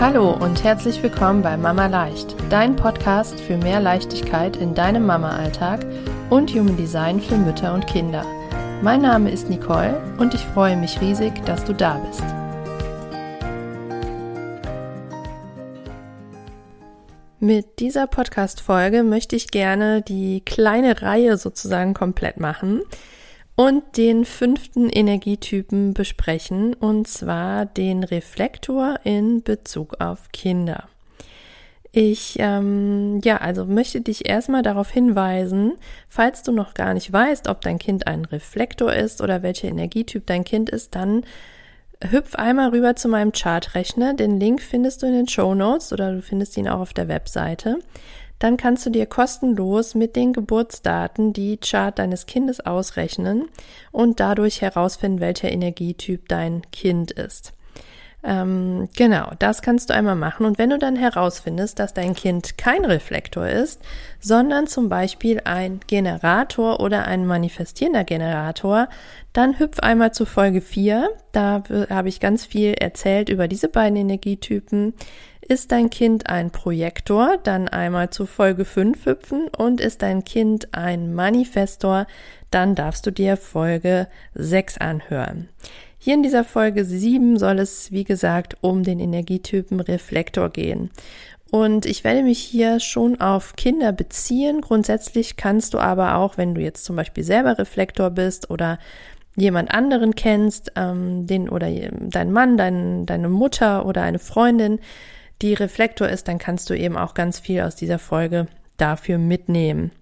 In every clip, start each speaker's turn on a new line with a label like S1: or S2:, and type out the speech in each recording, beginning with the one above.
S1: Hallo und herzlich willkommen bei Mama Leicht, dein Podcast für mehr Leichtigkeit in deinem Mama-Alltag und Human Design für Mütter und Kinder. Mein Name ist Nicole und ich freue mich riesig, dass du da bist. Mit dieser Podcast-Folge möchte ich gerne die kleine Reihe sozusagen komplett machen und den fünften Energietypen besprechen, und zwar den Reflektor in Bezug auf Kinder. Ich, ähm, ja, also möchte dich erstmal darauf hinweisen, falls du noch gar nicht weißt, ob dein Kind ein Reflektor ist oder welcher Energietyp dein Kind ist, dann hüpf einmal rüber zu meinem Chartrechner. Den Link findest du in den Show Notes oder du findest ihn auch auf der Webseite dann kannst du dir kostenlos mit den Geburtsdaten die Chart deines Kindes ausrechnen und dadurch herausfinden, welcher Energietyp dein Kind ist. Ähm, genau, das kannst du einmal machen. Und wenn du dann herausfindest, dass dein Kind kein Reflektor ist, sondern zum Beispiel ein Generator oder ein manifestierender Generator, dann hüpf einmal zu Folge 4. Da habe ich ganz viel erzählt über diese beiden Energietypen. Ist dein Kind ein Projektor? Dann einmal zu Folge 5 hüpfen. Und ist dein Kind ein Manifestor? Dann darfst du dir Folge 6 anhören. Hier in dieser Folge 7 soll es, wie gesagt, um den Energietypen Reflektor gehen. Und ich werde mich hier schon auf Kinder beziehen. Grundsätzlich kannst du aber auch, wenn du jetzt zum Beispiel selber Reflektor bist oder jemand anderen kennst, ähm, den oder dein Mann, dein, deine Mutter oder eine Freundin, die Reflektor ist, dann kannst du eben auch ganz viel aus dieser Folge dafür mitnehmen.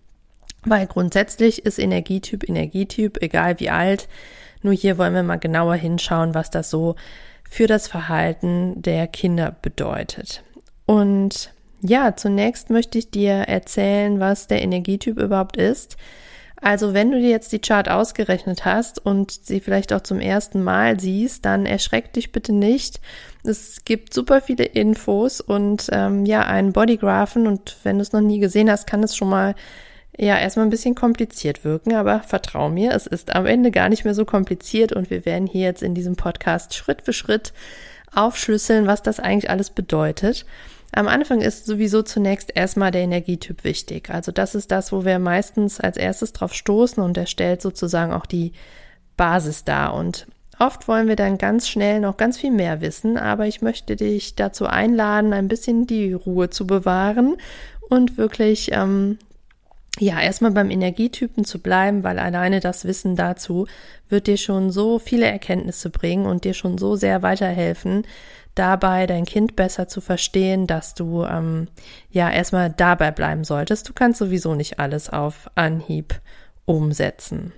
S1: Weil grundsätzlich ist Energietyp Energietyp, egal wie alt, nur hier wollen wir mal genauer hinschauen, was das so für das Verhalten der Kinder bedeutet. Und ja, zunächst möchte ich dir erzählen, was der Energietyp überhaupt ist. Also wenn du dir jetzt die Chart ausgerechnet hast und sie vielleicht auch zum ersten Mal siehst, dann erschreck dich bitte nicht. Es gibt super viele Infos und ähm, ja, einen Bodygraphen und wenn du es noch nie gesehen hast, kann es schon mal ja erstmal ein bisschen kompliziert wirken, aber vertrau mir, es ist am Ende gar nicht mehr so kompliziert und wir werden hier jetzt in diesem Podcast Schritt für Schritt aufschlüsseln, was das eigentlich alles bedeutet. Am Anfang ist sowieso zunächst erstmal der Energietyp wichtig. Also das ist das, wo wir meistens als erstes drauf stoßen und er stellt sozusagen auch die Basis dar. Und oft wollen wir dann ganz schnell noch ganz viel mehr wissen, aber ich möchte dich dazu einladen, ein bisschen die Ruhe zu bewahren und wirklich ähm, ja, erstmal beim Energietypen zu bleiben, weil alleine das Wissen dazu wird dir schon so viele Erkenntnisse bringen und dir schon so sehr weiterhelfen, dabei dein Kind besser zu verstehen, dass du ähm, ja erstmal dabei bleiben solltest. Du kannst sowieso nicht alles auf Anhieb umsetzen.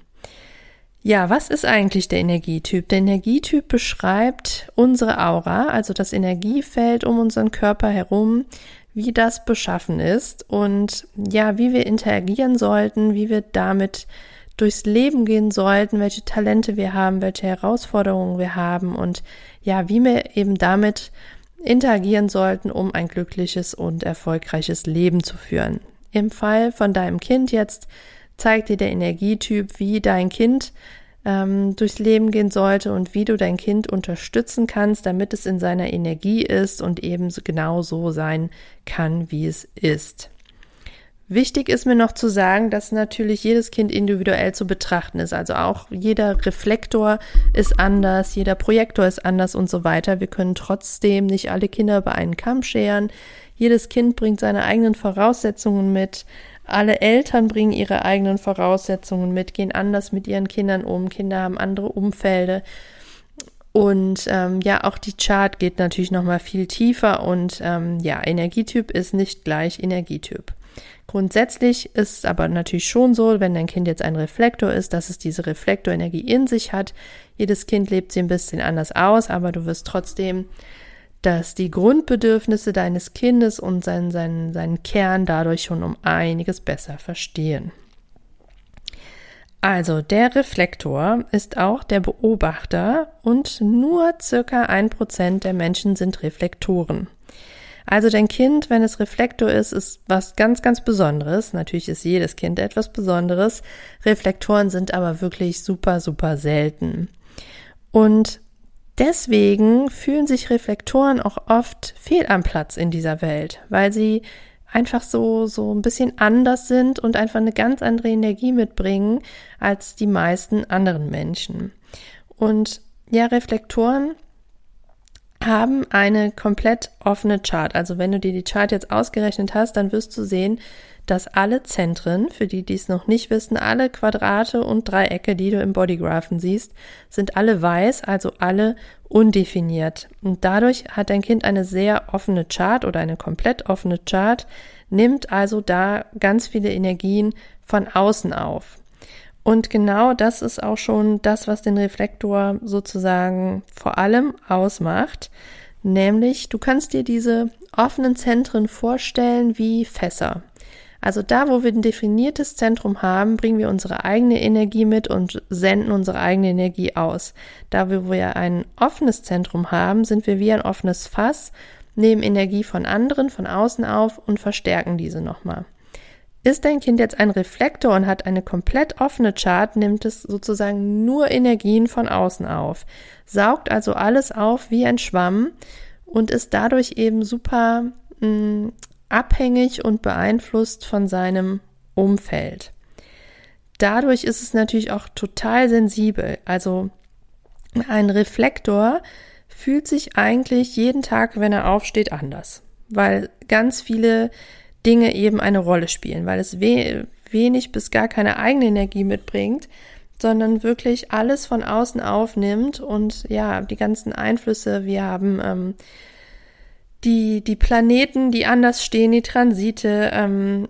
S1: Ja, was ist eigentlich der Energietyp? Der Energietyp beschreibt unsere Aura, also das Energiefeld um unseren Körper herum, wie das beschaffen ist und ja, wie wir interagieren sollten, wie wir damit durchs Leben gehen sollten, welche Talente wir haben, welche Herausforderungen wir haben und ja, wie wir eben damit interagieren sollten, um ein glückliches und erfolgreiches Leben zu führen. Im Fall von deinem Kind jetzt zeigt dir der Energietyp, wie dein Kind ähm, durchs Leben gehen sollte und wie du dein Kind unterstützen kannst, damit es in seiner Energie ist und eben genau so sein kann, wie es ist. Wichtig ist mir noch zu sagen, dass natürlich jedes Kind individuell zu betrachten ist. Also auch jeder Reflektor ist anders, jeder Projektor ist anders und so weiter. Wir können trotzdem nicht alle Kinder über einen Kamm scheren. Jedes Kind bringt seine eigenen Voraussetzungen mit. Alle Eltern bringen ihre eigenen Voraussetzungen mit, gehen anders mit ihren Kindern um. Kinder haben andere Umfelde. Und ähm, ja, auch die Chart geht natürlich noch mal viel tiefer und ähm, ja, Energietyp ist nicht gleich Energietyp. Grundsätzlich ist es aber natürlich schon so, wenn dein Kind jetzt ein Reflektor ist, dass es diese Reflektorenergie in sich hat. Jedes Kind lebt sie ein bisschen anders aus, aber du wirst trotzdem dass die Grundbedürfnisse deines Kindes und seinen, seinen, seinen Kern dadurch schon um einiges besser verstehen. Also der Reflektor ist auch der Beobachter und nur circa ein Prozent der Menschen sind Reflektoren. Also dein Kind, wenn es Reflektor ist, ist was ganz, ganz Besonderes. Natürlich ist jedes Kind etwas Besonderes. Reflektoren sind aber wirklich super, super selten. Und Deswegen fühlen sich Reflektoren auch oft fehl am Platz in dieser Welt, weil sie einfach so, so ein bisschen anders sind und einfach eine ganz andere Energie mitbringen als die meisten anderen Menschen. Und ja, Reflektoren haben eine komplett offene Chart. Also wenn du dir die Chart jetzt ausgerechnet hast, dann wirst du sehen, dass alle Zentren, für die, die es noch nicht wissen, alle Quadrate und Dreiecke, die du im Bodygraphen siehst, sind alle weiß, also alle undefiniert. Und dadurch hat dein Kind eine sehr offene Chart oder eine komplett offene Chart, nimmt also da ganz viele Energien von außen auf. Und genau das ist auch schon das, was den Reflektor sozusagen vor allem ausmacht. Nämlich, du kannst dir diese offenen Zentren vorstellen wie Fässer. Also da, wo wir ein definiertes Zentrum haben, bringen wir unsere eigene Energie mit und senden unsere eigene Energie aus. Da, wo wir ein offenes Zentrum haben, sind wir wie ein offenes Fass, nehmen Energie von anderen, von außen auf und verstärken diese nochmal. Ist dein Kind jetzt ein Reflektor und hat eine komplett offene Chart, nimmt es sozusagen nur Energien von außen auf, saugt also alles auf wie ein Schwamm und ist dadurch eben super mh, mm, abhängig und beeinflusst von seinem Umfeld. Dadurch ist es natürlich auch total sensibel. Also ein Reflektor fühlt sich eigentlich jeden Tag, wenn er aufsteht, anders, weil ganz viele Dinge eben eine Rolle spielen, weil es we wenig bis gar keine eigene Energie mitbringt, sondern wirklich alles von außen aufnimmt und ja, die ganzen Einflüsse, wir haben ähm, die, die Planeten, die anders stehen, die Transite, ähm,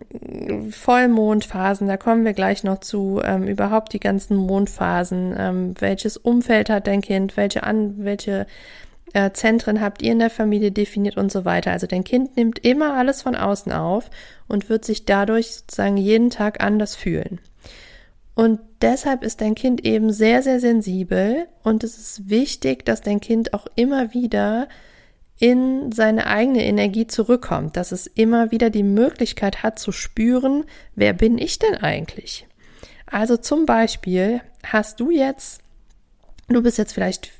S1: Vollmondphasen, da kommen wir gleich noch zu, ähm, überhaupt die ganzen Mondphasen, ähm, welches Umfeld hat dein Kind, welche, an, welche äh, Zentren habt ihr in der Familie definiert und so weiter. Also dein Kind nimmt immer alles von außen auf und wird sich dadurch sozusagen jeden Tag anders fühlen. Und deshalb ist dein Kind eben sehr, sehr sensibel und es ist wichtig, dass dein Kind auch immer wieder in seine eigene Energie zurückkommt, dass es immer wieder die Möglichkeit hat zu spüren, wer bin ich denn eigentlich? Also zum Beispiel hast du jetzt, du bist jetzt vielleicht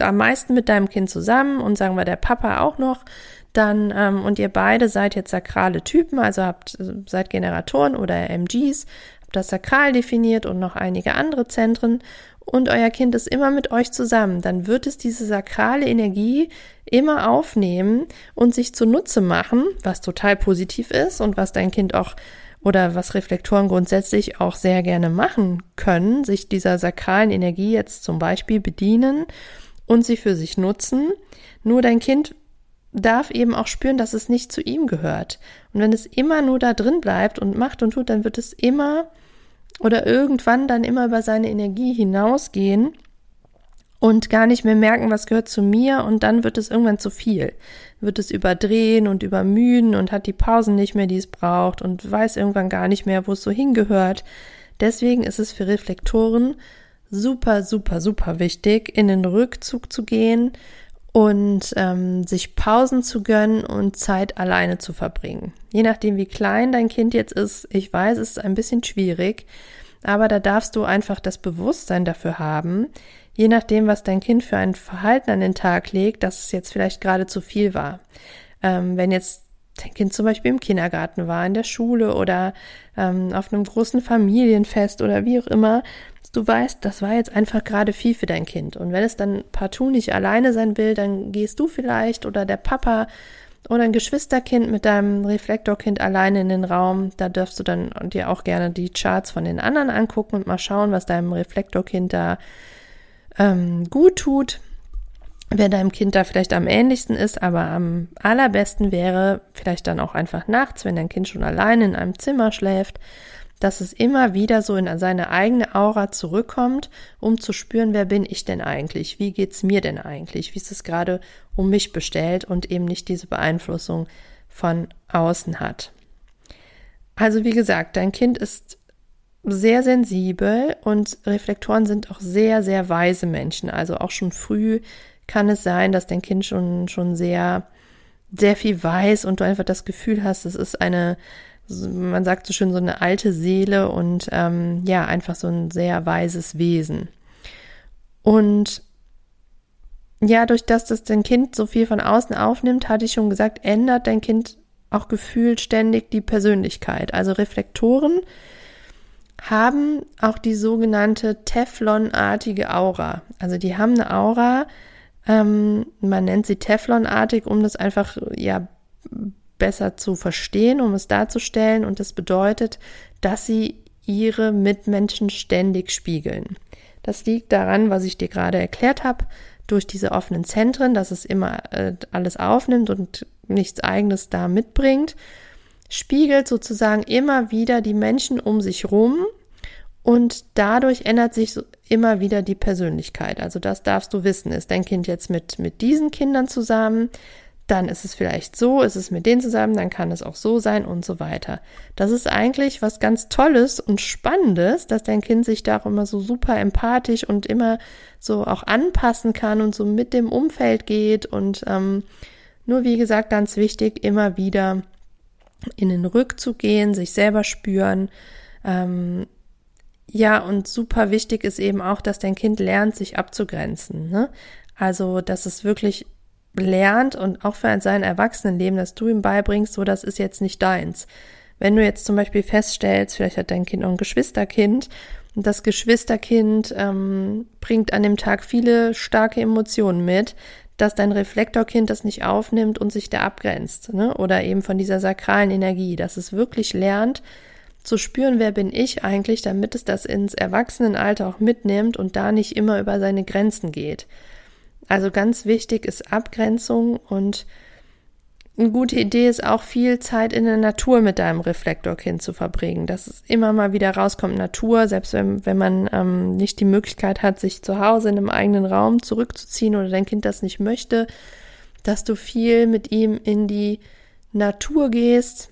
S1: am meisten mit deinem Kind zusammen und sagen wir der Papa auch noch, dann ähm, und ihr beide seid jetzt sakrale Typen, also habt seid Generatoren oder MGs, habt das Sakral definiert und noch einige andere Zentren. Und euer Kind ist immer mit euch zusammen, dann wird es diese sakrale Energie immer aufnehmen und sich zunutze machen, was total positiv ist und was dein Kind auch oder was Reflektoren grundsätzlich auch sehr gerne machen können, sich dieser sakralen Energie jetzt zum Beispiel bedienen und sie für sich nutzen. Nur dein Kind darf eben auch spüren, dass es nicht zu ihm gehört. Und wenn es immer nur da drin bleibt und macht und tut, dann wird es immer oder irgendwann dann immer über seine Energie hinausgehen und gar nicht mehr merken, was gehört zu mir und dann wird es irgendwann zu viel. Wird es überdrehen und übermüden und hat die Pausen nicht mehr, die es braucht und weiß irgendwann gar nicht mehr, wo es so hingehört. Deswegen ist es für Reflektoren super, super, super wichtig, in den Rückzug zu gehen und ähm, sich Pausen zu gönnen und Zeit alleine zu verbringen. Je nachdem, wie klein dein Kind jetzt ist, ich weiß, es ist ein bisschen schwierig, aber da darfst du einfach das Bewusstsein dafür haben, je nachdem, was dein Kind für ein Verhalten an den Tag legt, dass es jetzt vielleicht gerade zu viel war. Ähm, wenn jetzt dein Kind zum Beispiel im Kindergarten war, in der Schule oder ähm, auf einem großen Familienfest oder wie auch immer, du weißt, das war jetzt einfach gerade viel für dein Kind. Und wenn es dann partout nicht alleine sein will, dann gehst du vielleicht oder der Papa oder ein Geschwisterkind mit deinem Reflektorkind alleine in den Raum. Da darfst du dann dir auch gerne die Charts von den anderen angucken und mal schauen, was deinem Reflektorkind da ähm, gut tut. Wer deinem Kind da vielleicht am ähnlichsten ist, aber am allerbesten wäre vielleicht dann auch einfach nachts, wenn dein Kind schon alleine in einem Zimmer schläft, dass es immer wieder so in seine eigene Aura zurückkommt, um zu spüren, wer bin ich denn eigentlich? Wie geht's mir denn eigentlich? Wie ist es gerade um mich bestellt und eben nicht diese Beeinflussung von außen hat. Also wie gesagt, dein Kind ist sehr sensibel und Reflektoren sind auch sehr, sehr weise Menschen. Also auch schon früh kann es sein, dass dein Kind schon, schon sehr, sehr viel weiß und du einfach das Gefühl hast, es ist eine man sagt so schön, so eine alte Seele und ähm, ja, einfach so ein sehr weises Wesen. Und ja, durch das das dein Kind so viel von außen aufnimmt, hatte ich schon gesagt, ändert dein Kind auch gefühlt ständig die Persönlichkeit. Also Reflektoren haben auch die sogenannte Teflonartige Aura. Also die haben eine Aura, ähm, man nennt sie Teflonartig, um das einfach ja besser zu verstehen, um es darzustellen. Und das bedeutet, dass sie ihre Mitmenschen ständig spiegeln. Das liegt daran, was ich dir gerade erklärt habe, durch diese offenen Zentren, dass es immer äh, alles aufnimmt und nichts eigenes da mitbringt, spiegelt sozusagen immer wieder die Menschen um sich rum und dadurch ändert sich immer wieder die Persönlichkeit. Also das darfst du wissen. Ist dein Kind jetzt mit, mit diesen Kindern zusammen? Dann ist es vielleicht so, ist es mit denen zusammen, dann kann es auch so sein und so weiter. Das ist eigentlich was ganz Tolles und Spannendes, dass dein Kind sich da auch immer so super empathisch und immer so auch anpassen kann und so mit dem Umfeld geht und ähm, nur wie gesagt ganz wichtig, immer wieder in den Rückzug gehen, sich selber spüren, ähm, ja, und super wichtig ist eben auch, dass dein Kind lernt, sich abzugrenzen. Ne? Also, dass es wirklich lernt und auch für sein Erwachsenenleben, dass du ihm beibringst, so das ist jetzt nicht deins. Wenn du jetzt zum Beispiel feststellst, vielleicht hat dein Kind noch ein Geschwisterkind und das Geschwisterkind ähm, bringt an dem Tag viele starke Emotionen mit, dass dein Reflektorkind das nicht aufnimmt und sich da abgrenzt, ne? Oder eben von dieser sakralen Energie, dass es wirklich lernt, zu spüren, wer bin ich eigentlich, damit es das ins Erwachsenenalter auch mitnimmt und da nicht immer über seine Grenzen geht. Also ganz wichtig ist Abgrenzung und eine gute Idee ist auch viel Zeit in der Natur mit deinem Reflektorkind zu verbringen, dass es immer mal wieder rauskommt, Natur, selbst wenn, wenn man ähm, nicht die Möglichkeit hat, sich zu Hause in einem eigenen Raum zurückzuziehen oder dein Kind das nicht möchte, dass du viel mit ihm in die Natur gehst,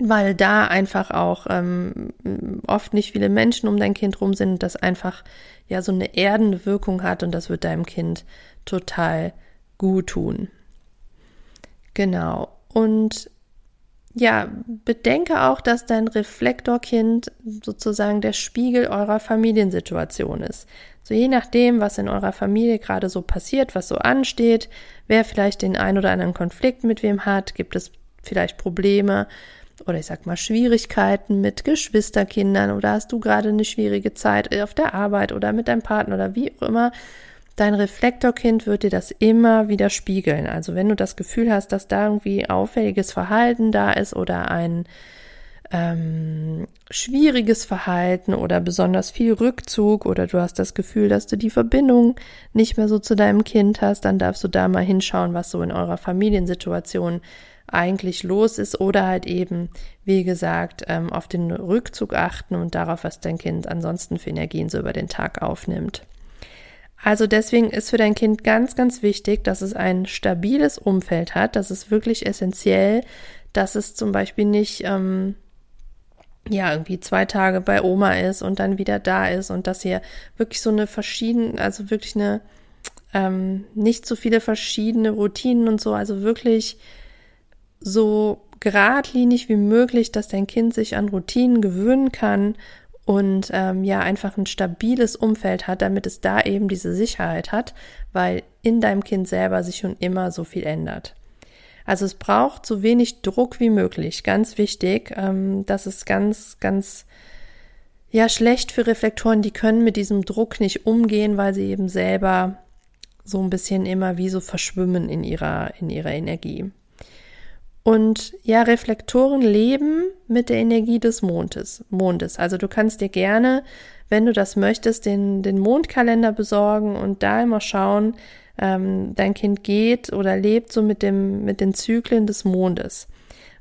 S1: weil da einfach auch ähm, oft nicht viele Menschen um dein Kind rum sind das einfach ja so eine erdende Wirkung hat und das wird deinem Kind total gut tun. Genau. Und ja, bedenke auch, dass dein Reflektorkind sozusagen der Spiegel eurer Familiensituation ist. So je nachdem, was in eurer Familie gerade so passiert, was so ansteht, wer vielleicht den ein oder anderen Konflikt mit wem hat, gibt es vielleicht Probleme, oder ich sag mal Schwierigkeiten mit Geschwisterkindern oder hast du gerade eine schwierige Zeit auf der Arbeit oder mit deinem Partner oder wie auch immer, dein Reflektorkind wird dir das immer wieder spiegeln. Also wenn du das Gefühl hast, dass da irgendwie auffälliges Verhalten da ist oder ein ähm, schwieriges Verhalten oder besonders viel Rückzug oder du hast das Gefühl, dass du die Verbindung nicht mehr so zu deinem Kind hast, dann darfst du da mal hinschauen, was so in eurer Familiensituation eigentlich los ist oder halt eben, wie gesagt, ähm, auf den Rückzug achten und darauf, was dein Kind ansonsten für Energien so über den Tag aufnimmt. Also deswegen ist für dein Kind ganz, ganz wichtig, dass es ein stabiles Umfeld hat. Das ist wirklich essentiell, dass es zum Beispiel nicht ähm, ja irgendwie zwei Tage bei Oma ist und dann wieder da ist und dass ihr wirklich so eine verschiedene, also wirklich eine ähm, nicht so viele verschiedene Routinen und so, also wirklich so geradlinig wie möglich, dass dein Kind sich an Routinen gewöhnen kann und ähm, ja einfach ein stabiles Umfeld hat, damit es da eben diese Sicherheit hat, weil in deinem Kind selber sich schon immer so viel ändert. Also es braucht so wenig Druck wie möglich, ganz wichtig. Ähm, das ist ganz, ganz ja schlecht für Reflektoren, die können mit diesem Druck nicht umgehen, weil sie eben selber so ein bisschen immer wie so verschwimmen in ihrer in ihrer Energie. Und ja, Reflektoren leben mit der Energie des Mondes. Mondes. Also du kannst dir gerne, wenn du das möchtest, den, den Mondkalender besorgen und da immer schauen, ähm, dein Kind geht oder lebt so mit dem, mit den Zyklen des Mondes.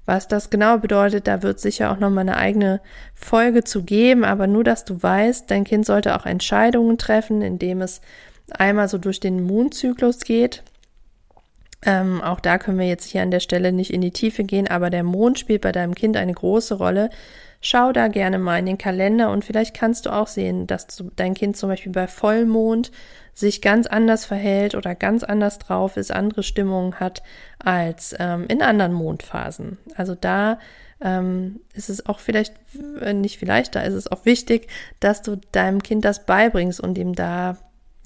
S1: Was das genau bedeutet, da wird sicher auch nochmal eine eigene Folge zu geben, aber nur, dass du weißt, dein Kind sollte auch Entscheidungen treffen, indem es einmal so durch den Mondzyklus geht ähm, auch da können wir jetzt hier an der Stelle nicht in die Tiefe gehen, aber der Mond spielt bei deinem Kind eine große Rolle. Schau da gerne mal in den Kalender und vielleicht kannst du auch sehen, dass dein Kind zum Beispiel bei Vollmond sich ganz anders verhält oder ganz anders drauf ist, andere Stimmungen hat als ähm, in anderen Mondphasen. Also da ähm, ist es auch vielleicht, äh, nicht vielleicht, da ist es auch wichtig, dass du deinem Kind das beibringst und ihm da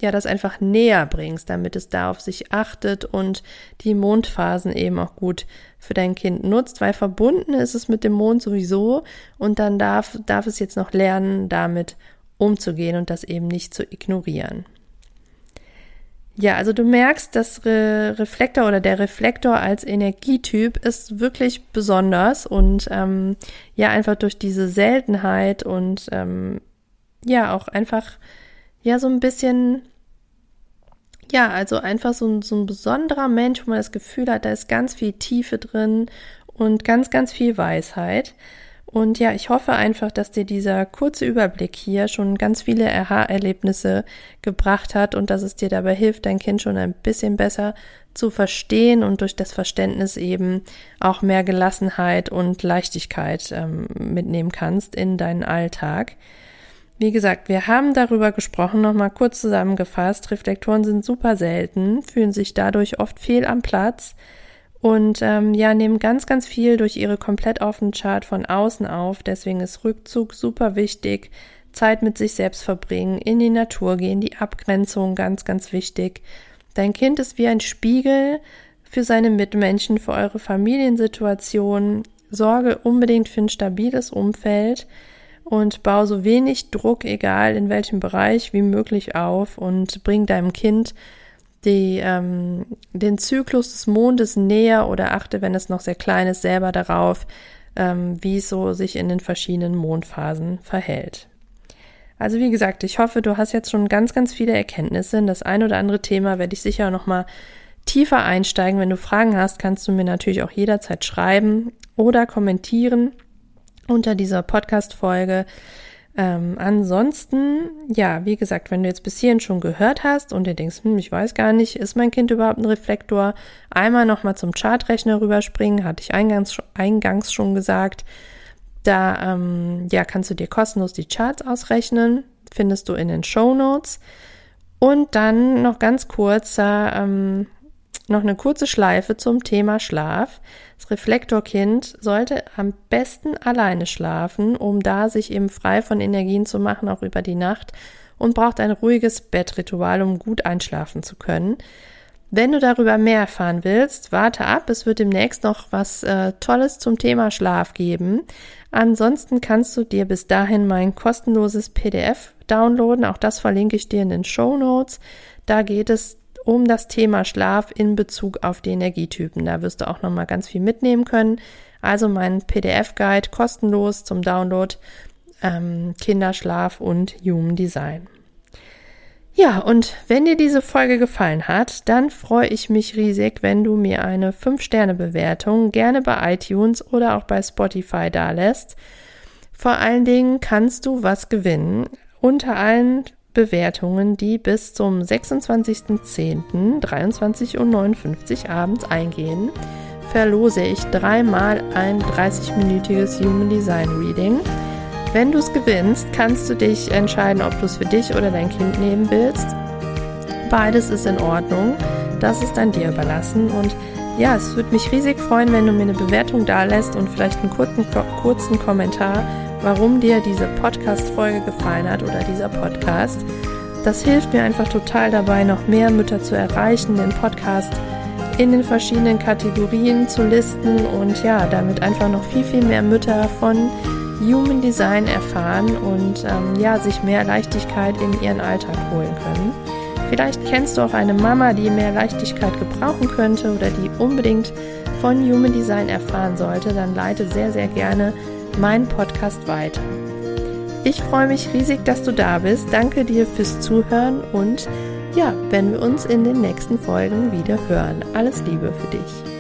S1: ja, das einfach näher bringst, damit es da auf sich achtet und die Mondphasen eben auch gut für dein Kind nutzt, weil verbunden ist es mit dem Mond sowieso und dann darf, darf es jetzt noch lernen, damit umzugehen und das eben nicht zu ignorieren. Ja, also du merkst, das Re Reflektor oder der Reflektor als Energietyp ist wirklich besonders und ähm, ja, einfach durch diese Seltenheit und ähm, ja, auch einfach ja so ein bisschen ja, also einfach so ein, so ein besonderer Mensch, wo man das Gefühl hat, da ist ganz viel Tiefe drin und ganz, ganz viel Weisheit. Und ja, ich hoffe einfach, dass dir dieser kurze Überblick hier schon ganz viele Aha-Erlebnisse gebracht hat und dass es dir dabei hilft, dein Kind schon ein bisschen besser zu verstehen und durch das Verständnis eben auch mehr Gelassenheit und Leichtigkeit ähm, mitnehmen kannst in deinen Alltag. Wie gesagt, wir haben darüber gesprochen, nochmal kurz zusammengefasst. Reflektoren sind super selten, fühlen sich dadurch oft fehl am Platz und ähm, ja, nehmen ganz, ganz viel durch ihre komplett offenen Chart von außen auf. Deswegen ist Rückzug super wichtig. Zeit mit sich selbst verbringen, in die Natur gehen, die Abgrenzung ganz, ganz wichtig. Dein Kind ist wie ein Spiegel für seine Mitmenschen, für eure Familiensituation. Sorge unbedingt für ein stabiles Umfeld und bau so wenig Druck, egal in welchem Bereich, wie möglich auf und bring deinem Kind die, ähm, den Zyklus des Mondes näher oder achte, wenn es noch sehr klein ist, selber darauf, ähm, wie es so sich in den verschiedenen Mondphasen verhält. Also wie gesagt, ich hoffe, du hast jetzt schon ganz, ganz viele Erkenntnisse. In das ein oder andere Thema werde ich sicher noch mal tiefer einsteigen. Wenn du Fragen hast, kannst du mir natürlich auch jederzeit schreiben oder kommentieren unter dieser Podcast-Folge. Ähm, ansonsten, ja, wie gesagt, wenn du jetzt bis hierhin schon gehört hast und dir denkst, hm, ich weiß gar nicht, ist mein Kind überhaupt ein Reflektor, einmal nochmal zum Chartrechner rüberspringen, hatte ich eingangs, eingangs schon gesagt. Da ähm, ja, kannst du dir kostenlos die Charts ausrechnen, findest du in den Show Notes. Und dann noch ganz kurz ähm, noch eine kurze Schleife zum Thema Schlaf. Das Reflektorkind sollte am besten alleine schlafen, um da sich eben frei von Energien zu machen, auch über die Nacht und braucht ein ruhiges Bettritual, um gut einschlafen zu können. Wenn du darüber mehr erfahren willst, warte ab. Es wird demnächst noch was äh, Tolles zum Thema Schlaf geben. Ansonsten kannst du dir bis dahin mein kostenloses PDF downloaden. Auch das verlinke ich dir in den Show Notes. Da geht es um das Thema Schlaf in Bezug auf die Energietypen. Da wirst du auch nochmal ganz viel mitnehmen können. Also mein PDF-Guide kostenlos zum Download ähm, Kinderschlaf und Human Design. Ja, und wenn dir diese Folge gefallen hat, dann freue ich mich riesig, wenn du mir eine 5-Sterne-Bewertung gerne bei iTunes oder auch bei Spotify dalässt. Vor allen Dingen kannst du was gewinnen. Unter allen Bewertungen, die bis zum 26.10.23.59 Uhr abends eingehen, verlose ich dreimal ein 30-minütiges Human Design Reading. Wenn du es gewinnst, kannst du dich entscheiden, ob du es für dich oder dein Kind nehmen willst. Beides ist in Ordnung. Das ist an dir überlassen. Und ja, es würde mich riesig freuen, wenn du mir eine Bewertung da lässt und vielleicht einen kurzen, kurzen Kommentar warum dir diese Podcast-Folge gefallen hat oder dieser Podcast. Das hilft mir einfach total dabei, noch mehr Mütter zu erreichen, den Podcast in den verschiedenen Kategorien zu listen und ja, damit einfach noch viel, viel mehr Mütter von Human Design erfahren und ähm, ja, sich mehr Leichtigkeit in ihren Alltag holen können. Vielleicht kennst du auch eine Mama, die mehr Leichtigkeit gebrauchen könnte oder die unbedingt von Human Design erfahren sollte, dann leite sehr, sehr gerne meinen Podcast weiter. Ich freue mich riesig, dass du da bist. Danke dir fürs Zuhören und ja, wenn wir uns in den nächsten Folgen wieder hören. Alles Liebe für dich.